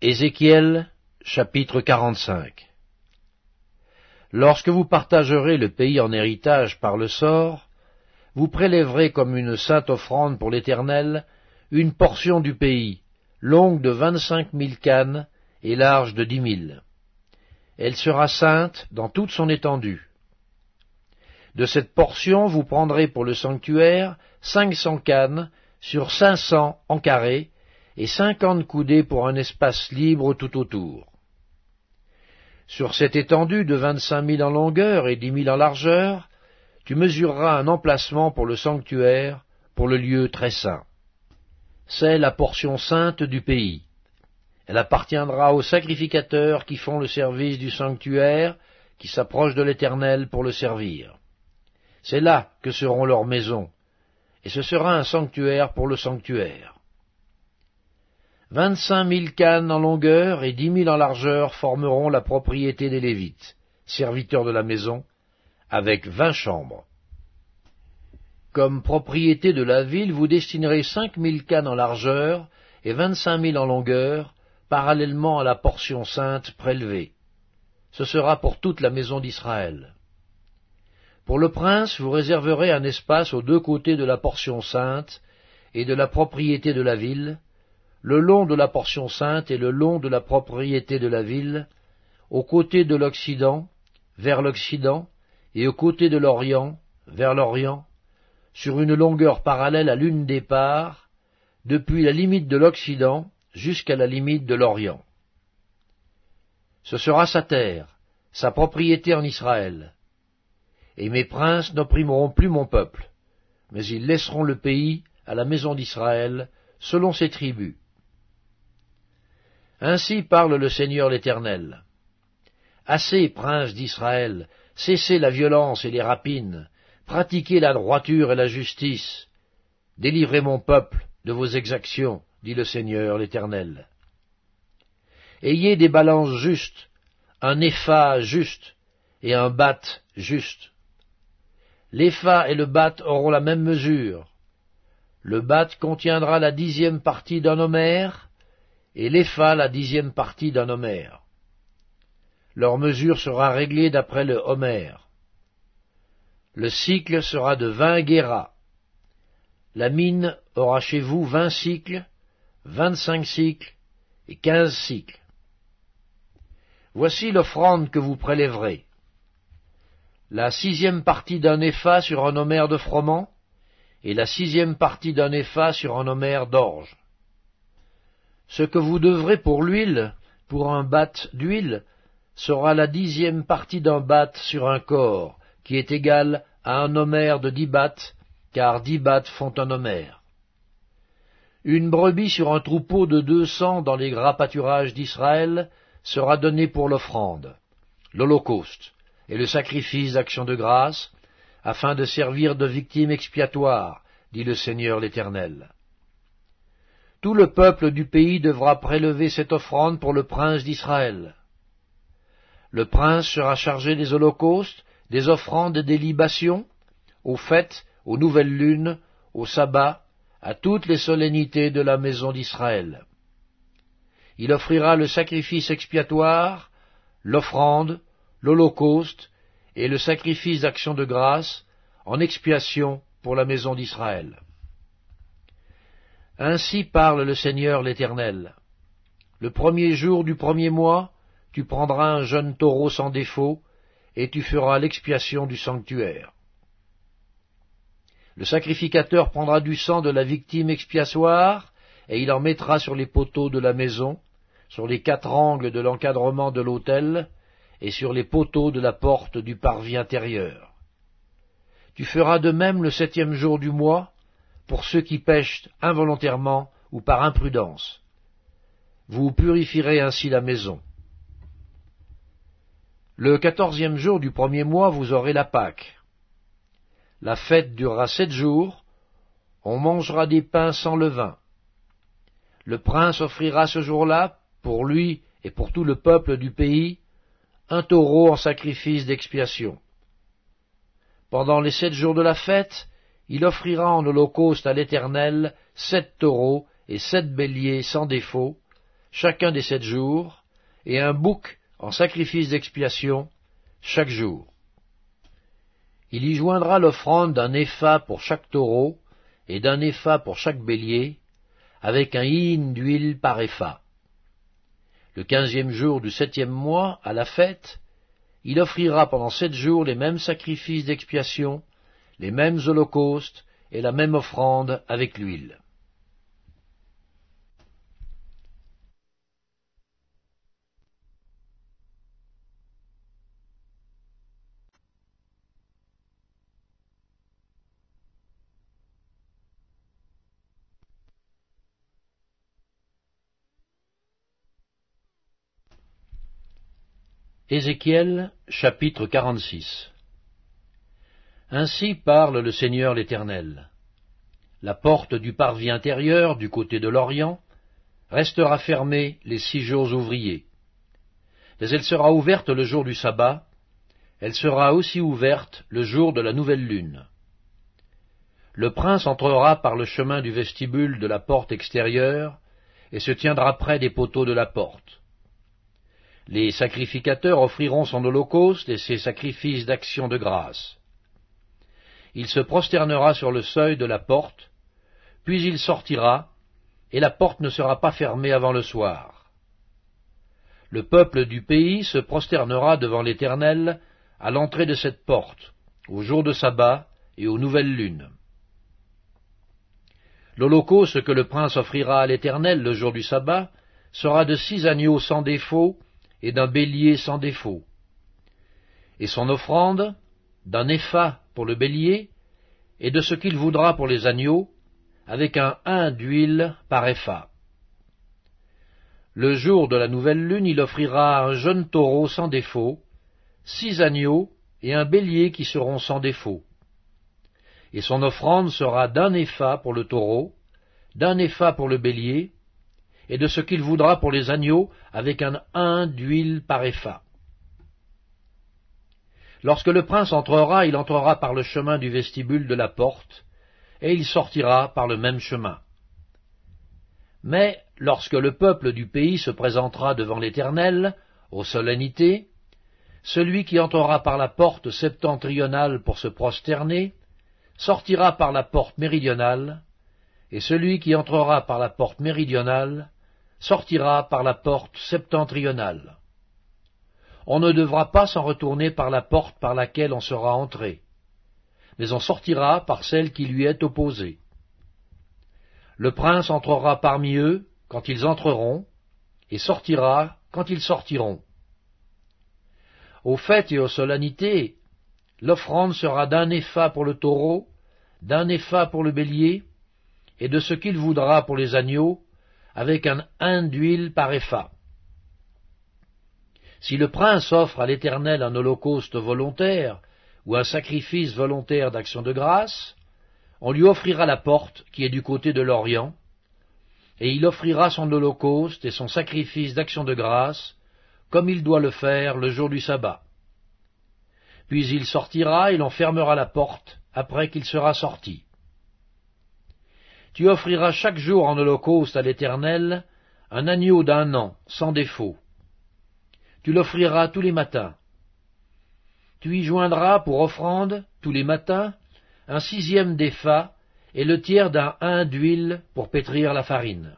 Ézéchiel chapitre 45 Lorsque vous partagerez le pays en héritage par le sort, vous prélèverez comme une sainte offrande pour l'Éternel une portion du pays, longue de vingt-cinq mille cannes et large de dix mille. Elle sera sainte dans toute son étendue. De cette portion vous prendrez pour le sanctuaire cinq cents cannes sur cinq cents en carré, et cinquante coudées pour un espace libre tout autour. Sur cette étendue de vingt-cinq mille en longueur et dix mille en largeur, tu mesureras un emplacement pour le sanctuaire, pour le lieu très saint. C'est la portion sainte du pays. Elle appartiendra aux sacrificateurs qui font le service du sanctuaire, qui s'approchent de l'Éternel pour le servir. C'est là que seront leurs maisons, et ce sera un sanctuaire pour le sanctuaire. Vingt-cinq mille cannes en longueur et dix mille en largeur formeront la propriété des Lévites, serviteurs de la maison, avec vingt chambres. Comme propriété de la ville, vous destinerez cinq mille cannes en largeur et vingt-cinq mille en longueur, parallèlement à la portion sainte prélevée. Ce sera pour toute la maison d'Israël. Pour le prince, vous réserverez un espace aux deux côtés de la portion sainte et de la propriété de la ville, le long de la portion sainte et le long de la propriété de la ville, aux côtés de l'Occident, vers l'Occident, et aux côtés de l'Orient, vers l'Orient, sur une longueur parallèle à l'une des parts, depuis la limite de l'Occident jusqu'à la limite de l'Orient. Ce sera sa terre, sa propriété en Israël. Et mes princes n'opprimeront plus mon peuple, mais ils laisseront le pays à la maison d'Israël, selon ses tribus. Ainsi parle le Seigneur l'Éternel. Assez, princes d'Israël, cessez la violence et les rapines, pratiquez la droiture et la justice, délivrez mon peuple de vos exactions, dit le Seigneur l'Éternel. Ayez des balances justes, un épha juste et un bat juste. L'épha et le bat auront la même mesure. Le bat contiendra la dixième partie d'un homère, et l'épha la dixième partie d'un homère. Leur mesure sera réglée d'après le homère. Le cycle sera de vingt guéras. La mine aura chez vous vingt cycles, vingt-cinq cycles et quinze cycles. Voici l'offrande que vous prélèverez. La sixième partie d'un épha sur un homère de froment, et la sixième partie d'un épha sur un homère d'orge. Ce que vous devrez pour l'huile, pour un batte d'huile, sera la dixième partie d'un batte sur un corps, qui est égal à un homère de dix battes, car dix battes font un homère. Une brebis sur un troupeau de deux cents dans les gras pâturages d'Israël sera donnée pour l'offrande, l'holocauste et le sacrifice d'action de grâce, afin de servir de victime expiatoire, dit le Seigneur l'Éternel. Tout le peuple du pays devra prélever cette offrande pour le prince d'Israël. Le prince sera chargé des holocaustes, des offrandes et des libations, aux fêtes, aux nouvelles lunes, aux sabbats, à toutes les solennités de la maison d'Israël. Il offrira le sacrifice expiatoire, l'offrande, l'holocauste et le sacrifice d'action de grâce en expiation pour la maison d'Israël. Ainsi parle le Seigneur l'Éternel. Le premier jour du premier mois, tu prendras un jeune taureau sans défaut, et tu feras l'expiation du sanctuaire. Le sacrificateur prendra du sang de la victime expiatoire, et il en mettra sur les poteaux de la maison, sur les quatre angles de l'encadrement de l'autel, et sur les poteaux de la porte du parvis intérieur. Tu feras de même le septième jour du mois, pour ceux qui pêchent involontairement ou par imprudence. Vous purifierez ainsi la maison. Le quatorzième jour du premier mois, vous aurez la Pâque. La fête durera sept jours, on mangera des pains sans levain. Le prince offrira ce jour-là, pour lui et pour tout le peuple du pays, un taureau en sacrifice d'expiation. Pendant les sept jours de la fête, il offrira en holocauste à l'Éternel sept taureaux et sept béliers sans défaut, chacun des sept jours, et un bouc en sacrifice d'expiation chaque jour. Il y joindra l'offrande d'un épha pour chaque taureau et d'un épha pour chaque bélier, avec un hin d'huile par épha. Le quinzième jour du septième mois, à la fête, il offrira pendant sept jours les mêmes sacrifices d'expiation, les mêmes holocaustes et la même offrande avec l'huile. Ézéchiel chapitre 46 Ainsi parle le Seigneur l'Éternel. La porte du parvis intérieur, du côté de l'Orient, restera fermée les six jours ouvriers. Mais elle sera ouverte le jour du sabbat, elle sera aussi ouverte le jour de la nouvelle lune. Le prince entrera par le chemin du vestibule de la porte extérieure, et se tiendra près des poteaux de la porte. Les sacrificateurs offriront son holocauste et ses sacrifices d'action de grâce. Il se prosternera sur le seuil de la porte, puis il sortira, et la porte ne sera pas fermée avant le soir. Le peuple du pays se prosternera devant l'Éternel à l'entrée de cette porte, au jour de sabbat et aux nouvelles lunes. L'holocauste que le prince offrira à l'Éternel le jour du sabbat sera de six agneaux sans défaut et d'un bélier sans défaut. Et son offrande, d'un épha pour le bélier, et de ce qu'il voudra pour les agneaux, avec un hin d'huile par épha. Le jour de la nouvelle lune, il offrira un jeune taureau sans défaut, six agneaux et un bélier qui seront sans défaut. Et son offrande sera d'un épha pour le taureau, d'un épha pour le bélier, et de ce qu'il voudra pour les agneaux, avec un hin d'huile par épha. Lorsque le prince entrera, il entrera par le chemin du vestibule de la porte, et il sortira par le même chemin. Mais lorsque le peuple du pays se présentera devant l'Éternel, aux solennités, celui qui entrera par la porte septentrionale pour se prosterner, sortira par la porte méridionale, et celui qui entrera par la porte méridionale sortira par la porte septentrionale. On ne devra pas s'en retourner par la porte par laquelle on sera entré, mais on sortira par celle qui lui est opposée. Le prince entrera parmi eux quand ils entreront, et sortira quand ils sortiront. Aux fêtes et aux solennités, l'offrande sera d'un épha pour le taureau, d'un épha pour le bélier, et de ce qu'il voudra pour les agneaux, avec un hin d'huile par épha. Si le prince offre à l'Éternel un holocauste volontaire ou un sacrifice volontaire d'action de grâce, on lui offrira la porte qui est du côté de l'Orient, et il offrira son holocauste et son sacrifice d'action de grâce, comme il doit le faire le jour du sabbat. Puis il sortira et l'on fermera la porte après qu'il sera sorti. Tu offriras chaque jour en holocauste à l'Éternel un agneau d'un an, sans défaut. Tu l'offriras tous les matins. Tu y joindras pour offrande, tous les matins, un sixième d'épha et le tiers d'un hin d'huile pour pétrir la farine.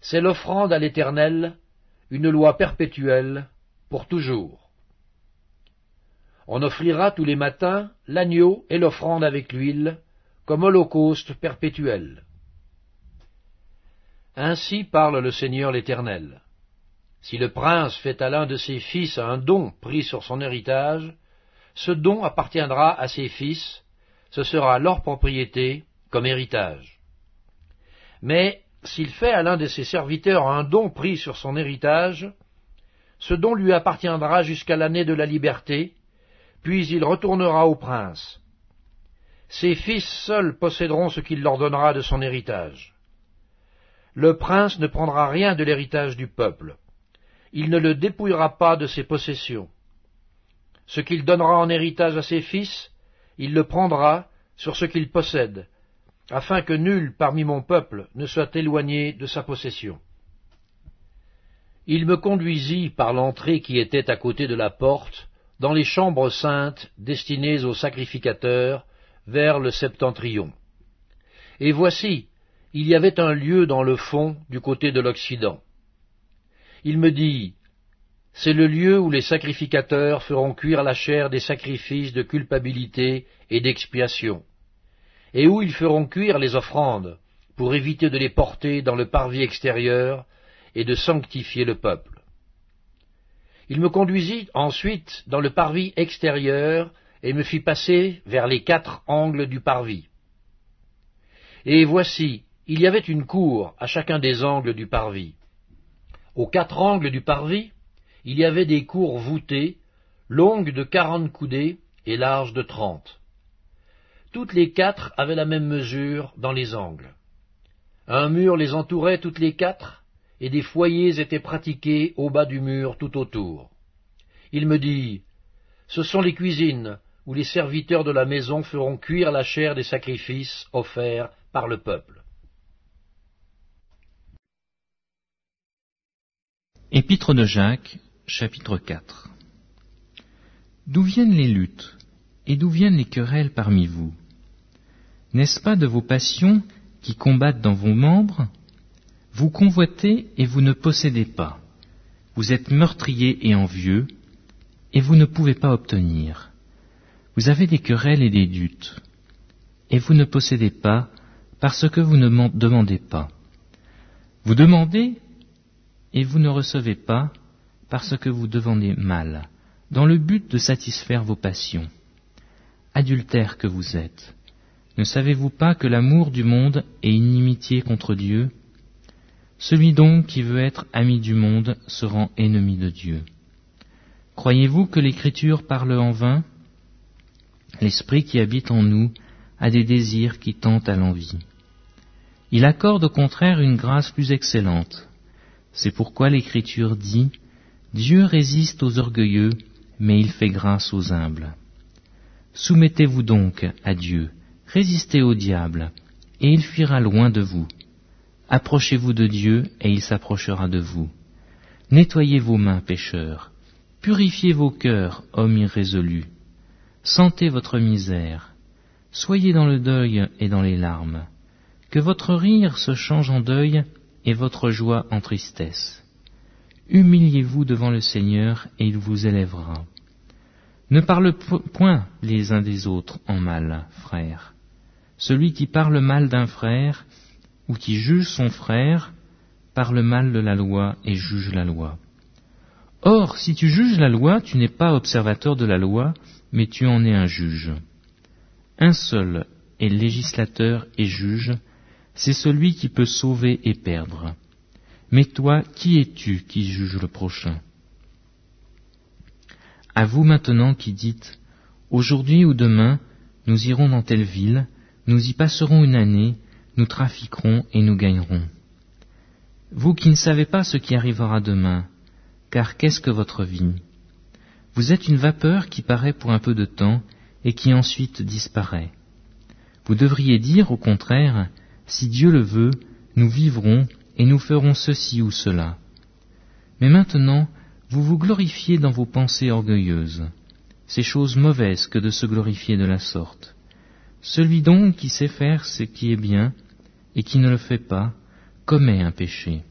C'est l'offrande à l'Éternel, une loi perpétuelle, pour toujours. On offrira tous les matins l'agneau et l'offrande avec l'huile, comme holocauste perpétuel. Ainsi parle le Seigneur l'Éternel. Si le prince fait à l'un de ses fils un don pris sur son héritage, ce don appartiendra à ses fils, ce sera leur propriété comme héritage. Mais s'il fait à l'un de ses serviteurs un don pris sur son héritage, ce don lui appartiendra jusqu'à l'année de la liberté, puis il retournera au prince, ses fils seuls posséderont ce qu'il leur donnera de son héritage. Le prince ne prendra rien de l'héritage du peuple. Il ne le dépouillera pas de ses possessions. Ce qu'il donnera en héritage à ses fils, il le prendra sur ce qu'il possède, afin que nul parmi mon peuple ne soit éloigné de sa possession. Il me conduisit par l'entrée qui était à côté de la porte, dans les chambres saintes destinées aux sacrificateurs, vers le septentrion. Et voici, il y avait un lieu dans le fond du côté de l'Occident. Il me dit, C'est le lieu où les sacrificateurs feront cuire la chair des sacrifices de culpabilité et d'expiation, et où ils feront cuire les offrandes, pour éviter de les porter dans le parvis extérieur et de sanctifier le peuple. Il me conduisit ensuite dans le parvis extérieur et me fit passer vers les quatre angles du parvis. Et voici, il y avait une cour à chacun des angles du parvis. Aux quatre angles du parvis, il y avait des cours voûtées, longues de quarante coudées et larges de trente. Toutes les quatre avaient la même mesure dans les angles. Un mur les entourait toutes les quatre, et des foyers étaient pratiqués au bas du mur tout autour. Il me dit, Ce sont les cuisines où les serviteurs de la maison feront cuire la chair des sacrifices offerts par le peuple. Épître de Jacques, chapitre 4 D'où viennent les luttes et d'où viennent les querelles parmi vous? N'est-ce pas de vos passions qui combattent dans vos membres? Vous convoitez et vous ne possédez pas. Vous êtes meurtriers et envieux, et vous ne pouvez pas obtenir. Vous avez des querelles et des luttes, et vous ne possédez pas parce que vous ne demandez pas. Vous demandez et vous ne recevez pas parce que vous demandez mal, dans le but de satisfaire vos passions. Adultère que vous êtes, ne savez-vous pas que l'amour du monde est inimitié contre Dieu? Celui donc qui veut être ami du monde se rend ennemi de Dieu. Croyez-vous que l'Écriture parle en vain? L'Esprit qui habite en nous a des désirs qui tentent à l'envie. Il accorde au contraire une grâce plus excellente. C'est pourquoi l'Écriture dit Dieu résiste aux orgueilleux, mais il fait grâce aux humbles. Soumettez-vous donc à Dieu, résistez au diable, et il fuira loin de vous. Approchez-vous de Dieu, et il s'approchera de vous. Nettoyez vos mains, pécheurs, purifiez vos cœurs, hommes irrésolus. Sentez votre misère, soyez dans le deuil et dans les larmes. Que votre rire se change en deuil et votre joie en tristesse. Humiliez-vous devant le Seigneur et il vous élèvera. Ne parle point les uns des autres en mal, frères. Celui qui parle mal d'un frère ou qui juge son frère parle mal de la loi et juge la loi. Or, si tu juges la loi, tu n'es pas observateur de la loi, mais tu en es un juge. Un seul est législateur et juge, c'est celui qui peut sauver et perdre. Mais toi, qui es-tu qui juge le prochain? À vous maintenant qui dites, Aujourd'hui ou demain, nous irons dans telle ville, nous y passerons une année, nous trafiquerons et nous gagnerons. Vous qui ne savez pas ce qui arrivera demain, car qu'est-ce que votre vie? Vous êtes une vapeur qui paraît pour un peu de temps et qui ensuite disparaît. Vous devriez dire, au contraire, si Dieu le veut, nous vivrons et nous ferons ceci ou cela. Mais maintenant, vous vous glorifiez dans vos pensées orgueilleuses. C'est chose mauvaise que de se glorifier de la sorte. Celui donc qui sait faire ce qui est bien et qui ne le fait pas, commet un péché.